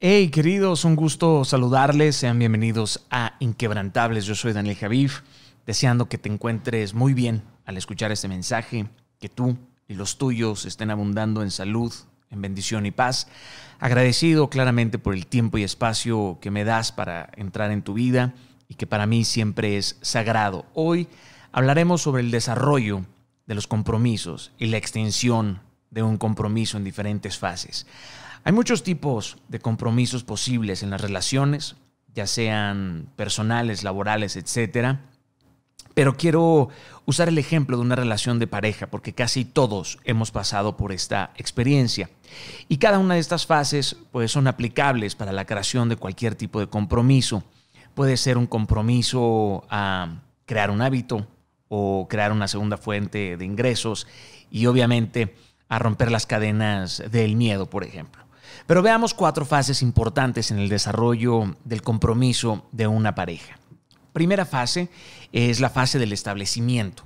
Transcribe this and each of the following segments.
Hey queridos, un gusto saludarles, sean bienvenidos a Inquebrantables, yo soy Daniel Javif, deseando que te encuentres muy bien al escuchar este mensaje, que tú y los tuyos estén abundando en salud, en bendición y paz. Agradecido claramente por el tiempo y espacio que me das para entrar en tu vida y que para mí siempre es sagrado. Hoy hablaremos sobre el desarrollo de los compromisos y la extensión de un compromiso en diferentes fases. Hay muchos tipos de compromisos posibles en las relaciones, ya sean personales, laborales, etcétera. Pero quiero usar el ejemplo de una relación de pareja porque casi todos hemos pasado por esta experiencia. Y cada una de estas fases pues, son aplicables para la creación de cualquier tipo de compromiso. Puede ser un compromiso a crear un hábito o crear una segunda fuente de ingresos y obviamente a romper las cadenas del miedo, por ejemplo. Pero veamos cuatro fases importantes en el desarrollo del compromiso de una pareja. Primera fase es la fase del establecimiento,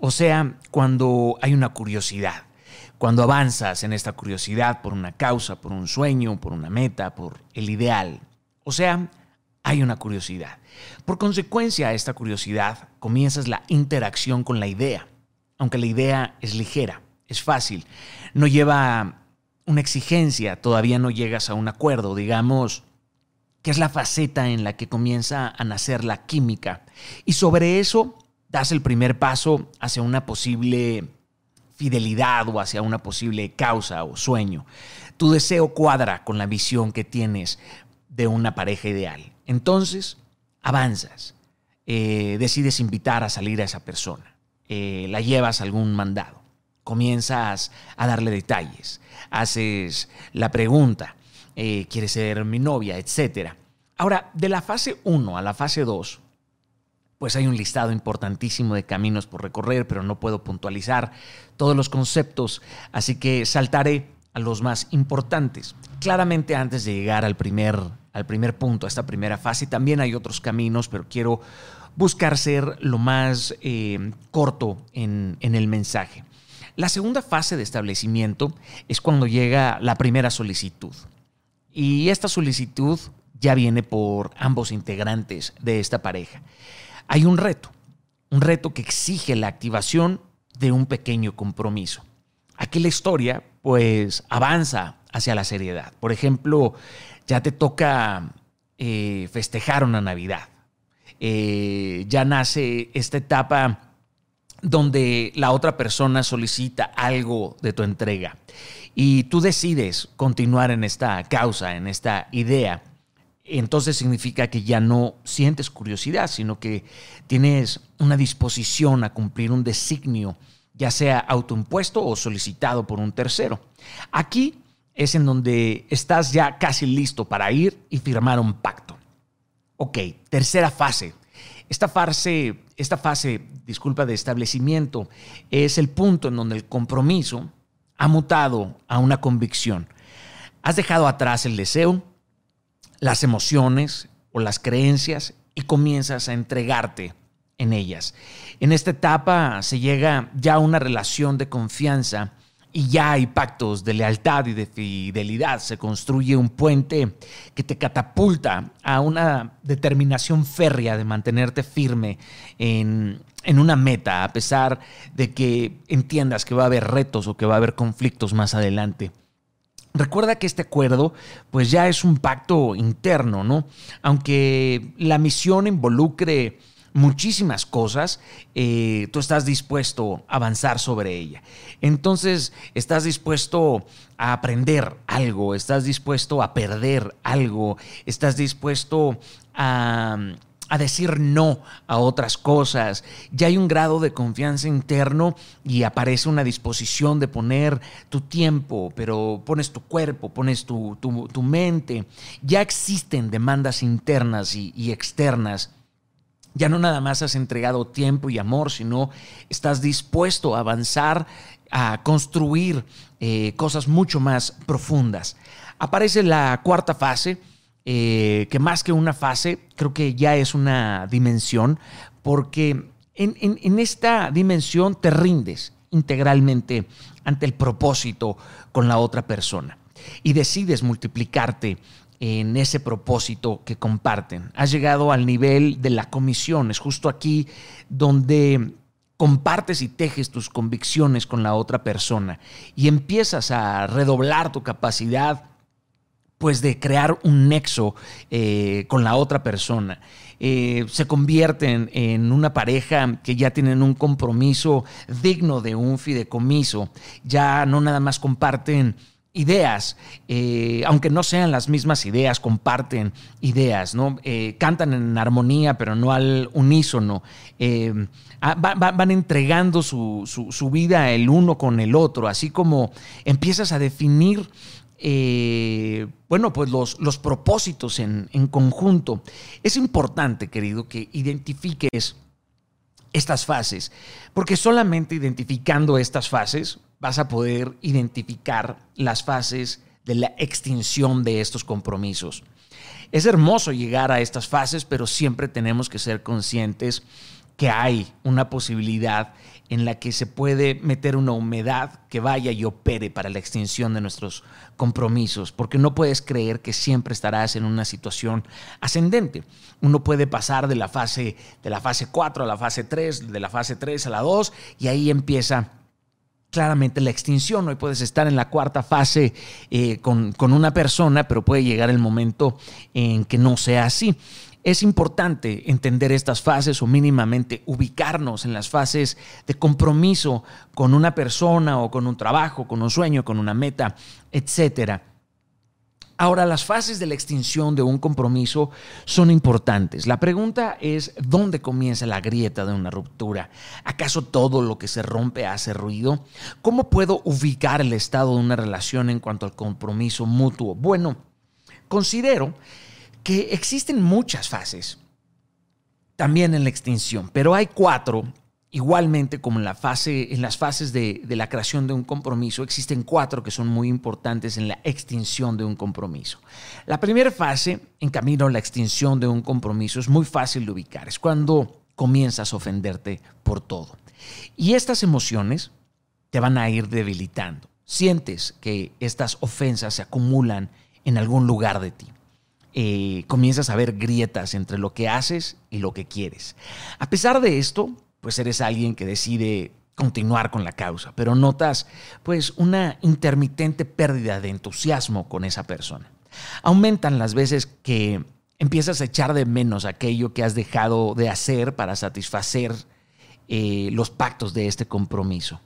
o sea, cuando hay una curiosidad, cuando avanzas en esta curiosidad por una causa, por un sueño, por una meta, por el ideal. O sea, hay una curiosidad. Por consecuencia a esta curiosidad comienzas la interacción con la idea, aunque la idea es ligera, es fácil, no lleva una exigencia, todavía no llegas a un acuerdo, digamos, que es la faceta en la que comienza a nacer la química. Y sobre eso das el primer paso hacia una posible fidelidad o hacia una posible causa o sueño. Tu deseo cuadra con la visión que tienes de una pareja ideal. Entonces, avanzas, eh, decides invitar a salir a esa persona, eh, la llevas a algún mandado comienzas a darle detalles, haces la pregunta, eh, ¿quieres ser mi novia? Etcétera. Ahora, de la fase 1 a la fase 2, pues hay un listado importantísimo de caminos por recorrer, pero no puedo puntualizar todos los conceptos, así que saltaré a los más importantes. Claramente antes de llegar al primer, al primer punto, a esta primera fase, también hay otros caminos, pero quiero buscar ser lo más eh, corto en, en el mensaje. La segunda fase de establecimiento es cuando llega la primera solicitud. Y esta solicitud ya viene por ambos integrantes de esta pareja. Hay un reto, un reto que exige la activación de un pequeño compromiso. Aquí la historia pues avanza hacia la seriedad. Por ejemplo, ya te toca eh, festejar una Navidad. Eh, ya nace esta etapa donde la otra persona solicita algo de tu entrega y tú decides continuar en esta causa, en esta idea, entonces significa que ya no sientes curiosidad, sino que tienes una disposición a cumplir un designio, ya sea autoimpuesto o solicitado por un tercero. Aquí es en donde estás ya casi listo para ir y firmar un pacto. Ok, tercera fase. Esta fase, esta fase, disculpa, de establecimiento es el punto en donde el compromiso ha mutado a una convicción. Has dejado atrás el deseo, las emociones o las creencias y comienzas a entregarte en ellas. En esta etapa se llega ya a una relación de confianza y ya hay pactos de lealtad y de fidelidad. Se construye un puente que te catapulta a una determinación férrea de mantenerte firme en, en, una meta, a pesar de que entiendas que va a haber retos o que va a haber conflictos más adelante. Recuerda que este acuerdo pues ya es un pacto interno, ¿no? Aunque la misión involucre muchísimas cosas, eh, tú estás dispuesto a avanzar sobre ella. Entonces, estás dispuesto a aprender algo, estás dispuesto a perder algo, estás dispuesto a, a decir no a otras cosas. Ya hay un grado de confianza interno y aparece una disposición de poner tu tiempo, pero pones tu cuerpo, pones tu, tu, mente. Ya existen demandas internas y externas ya no nada más has entregado tiempo y amor, sino estás dispuesto a avanzar, a construir eh, cosas mucho más profundas. Aparece la cuarta fase, eh, que más que una fase, creo que ya es una dimensión, porque en esta dimensión te rindes integralmente ante el propósito con la otra persona y decides multiplicarte en ese propósito que comparten. Has llegado al nivel de la comisión. Es justo aquí donde compartes y tejes tus convicciones con la otra persona y empiezas a redoblar tu capacidad pues de crear un nexo eh, con la otra persona. Eh, se convierten en una pareja que ya tienen un compromiso digno de un fideicomiso. Ya no nada más comparten ideas, eh, aunque no sean las mismas ideas, comparten ideas, ¿no? cantan en armonía, pero no al unísono. Ah, van entregando su, su, vida el uno con el otro, así como empiezas a definir eh, bueno, pues los, los propósitos en, en, conjunto. Es importante, querido, que identifiques estas fases, porque solamente identificando estas fases vas a poder identificar las fases de la extinción de estos compromisos. Es hermoso llegar a estas fases, pero siempre tenemos que ser conscientes que hay una posibilidad en la que se puede meter una humedad que vaya y opere para la extinción de nuestros compromisos, porque no puedes creer que siempre estarás en una situación ascendente. Uno puede pasar de la fase de la fase 4 a la fase 3, de la fase 3 a la 2 y ahí empieza claramente la extinción. Hoy puedes estar en la cuarta fase eh, con, con una persona, pero puede llegar el momento en que no sea así. Es importante entender estas fases o mínimamente ubicarnos en las fases de compromiso con una persona o con un trabajo, con un sueño, con una meta, etc. Ahora, las fases de la extinción de un compromiso son importantes. La pregunta es, ¿dónde comienza la grieta de una ruptura? ¿Acaso todo lo que se rompe hace ruido? ¿Cómo puedo ubicar el estado de una relación en cuanto al compromiso mutuo? Bueno, considero que existen muchas fases también en la extinción, pero hay cuatro, igualmente como en, la fase, en las fases de, de la creación de un compromiso, existen cuatro que son muy importantes en la extinción de un compromiso. La primera fase, en camino a la extinción de un compromiso, es muy fácil de ubicar, es cuando comienzas a ofenderte por todo. Y estas emociones te van a ir debilitando. Sientes que estas ofensas se acumulan en algún lugar de ti. Eh, comienzas a ver grietas entre lo que haces y lo que quieres. A pesar de esto, pues eres alguien que decide continuar con la causa, pero notas pues una intermitente pérdida de entusiasmo con esa persona. Aumentan las veces que empiezas a echar de menos aquello que has dejado de hacer para satisfacer eh, los pactos de este compromiso.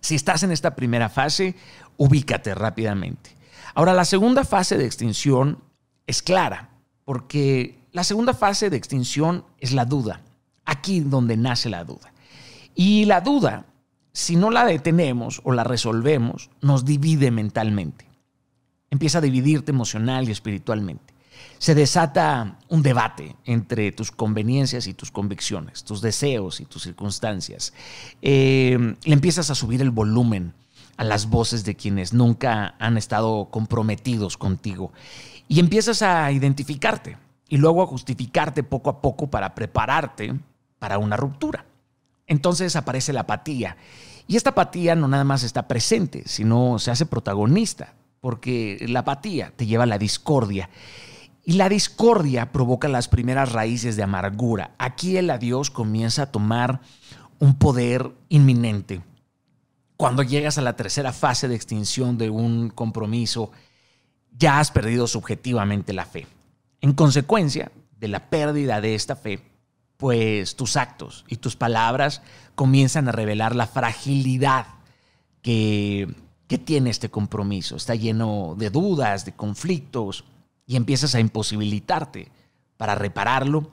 Si estás en esta primera fase, ubícate rápidamente. Ahora, la segunda fase de extinción es clara, porque la segunda fase de extinción es la duda, aquí donde nace la duda. Y la duda, si no la detenemos o la resolvemos, nos divide mentalmente. Empieza a dividirte emocional y espiritualmente. Se desata un debate entre tus conveniencias y tus convicciones, tus deseos y tus circunstancias. Eh, le empiezas a subir el volumen a las voces de quienes nunca han estado comprometidos contigo y empiezas a identificarte y luego a justificarte poco a poco para prepararte para una ruptura. Entonces aparece la apatía. Y esta apatía no nada más está presente, sino se hace protagonista, porque la apatía te lleva a la discordia. Y la discordia provoca las primeras raíces de amargura. Aquí el adiós comienza a tomar un poder inminente. Cuando llegas a la tercera fase de extinción de un compromiso, ya has perdido subjetivamente la fe. En consecuencia de la pérdida de esta fe, pues tus actos y tus palabras comienzan a revelar la fragilidad que, que tiene este compromiso. Está lleno de dudas, de conflictos, y empiezas a imposibilitarte para repararlo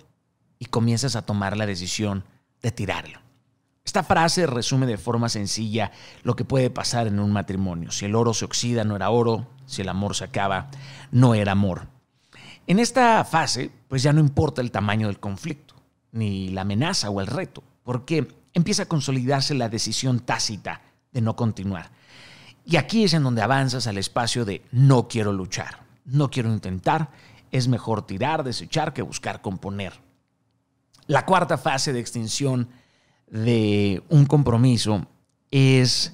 y comienzas a tomar la decisión de tirarlo. Esta frase resume de forma sencilla lo que puede pasar en un matrimonio. Si el oro se oxida, no era oro. Si el amor se acaba, no era amor. En esta fase, pues ya no importa el tamaño del conflicto, ni la amenaza o el reto, porque empieza a consolidarse la decisión tácita de no continuar. Y aquí es en donde avanzas al espacio de no quiero luchar, no quiero intentar, es mejor tirar, desechar que buscar componer. La cuarta fase de extinción de un compromiso es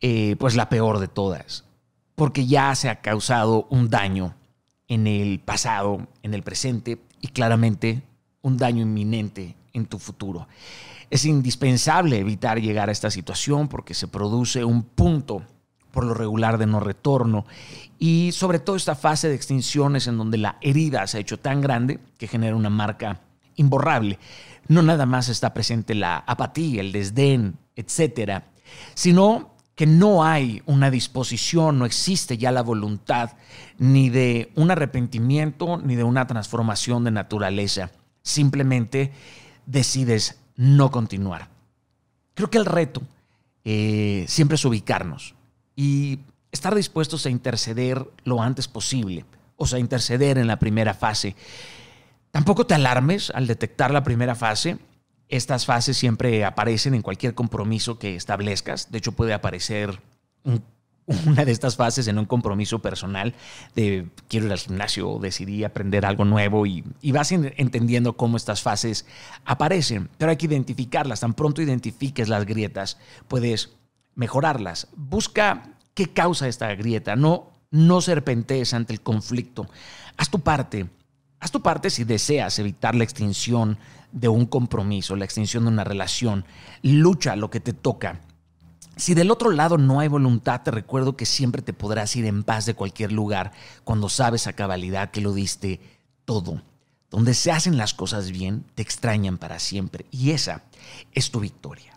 eh, pues la peor de todas, porque ya se ha causado un daño en el pasado, en el presente y claramente un daño inminente en tu futuro. Es indispensable evitar llegar a esta situación porque se produce un punto por lo regular de no retorno y sobre todo esta fase de extinciones en donde la herida se ha hecho tan grande que genera una marca imborrable. No nada más está presente la apatía, el desdén, etcétera, sino que no hay una disposición, no existe ya la voluntad ni de un arrepentimiento ni de una transformación de naturaleza. Simplemente decides no continuar. Creo que el reto eh, siempre es ubicarnos y estar dispuestos a interceder lo antes posible, o sea, interceder en la primera fase. Tampoco te alarmes al detectar la primera fase. Estas fases siempre aparecen en cualquier compromiso que establezcas. De hecho, puede aparecer una de estas fases en un compromiso personal de quiero ir al gimnasio decidí aprender algo nuevo y, y, vas entendiendo cómo estas fases aparecen. Pero hay que identificarlas. Tan pronto identifiques las grietas, puedes mejorarlas. Busca qué causa esta grieta. No, no serpentees ante el conflicto. Haz tu parte. Haz tu parte si deseas evitar la extinción de un compromiso, la extinción de una relación. Lucha lo que te toca. Si del otro lado no hay voluntad, te recuerdo que siempre te podrás ir en paz de cualquier lugar cuando sabes a cabalidad que lo diste todo. Donde se hacen las cosas bien, te extrañan para siempre. Y esa es tu victoria.